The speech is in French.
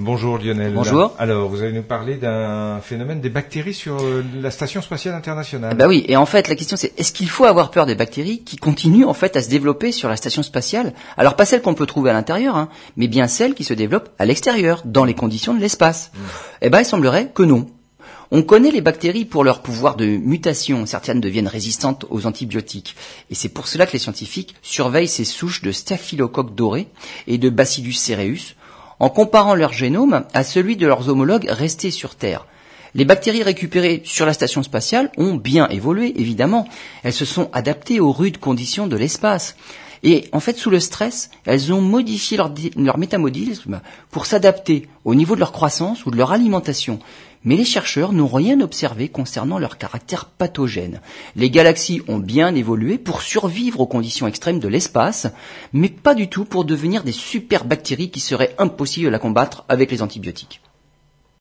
Bonjour Lionel. Bonjour. Alors, vous allez nous parler d'un phénomène des bactéries sur euh, la station spatiale internationale. Bah oui, et en fait la question c'est est-ce qu'il faut avoir peur des bactéries qui continuent en fait à se développer sur la station spatiale? Alors pas celles qu'on peut trouver à l'intérieur, hein, mais bien celles qui se développent à l'extérieur, dans les conditions de l'espace. Mmh. Eh ben il semblerait que non. On connaît les bactéries pour leur pouvoir de mutation. Certaines deviennent résistantes aux antibiotiques. Et c'est pour cela que les scientifiques surveillent ces souches de staphylocoque doré et de Bacillus cereus en comparant leur génome à celui de leurs homologues restés sur Terre. Les bactéries récupérées sur la station spatiale ont bien évolué, évidemment. Elles se sont adaptées aux rudes conditions de l'espace. Et en fait, sous le stress, elles ont modifié leur, leur pour s'adapter au niveau de leur croissance ou de leur alimentation. Mais les chercheurs n'ont rien observé concernant leur caractère pathogène. Les galaxies ont bien évolué pour survivre aux conditions extrêmes de l'espace, mais pas du tout pour devenir des super bactéries qui seraient impossibles à combattre avec les antibiotiques.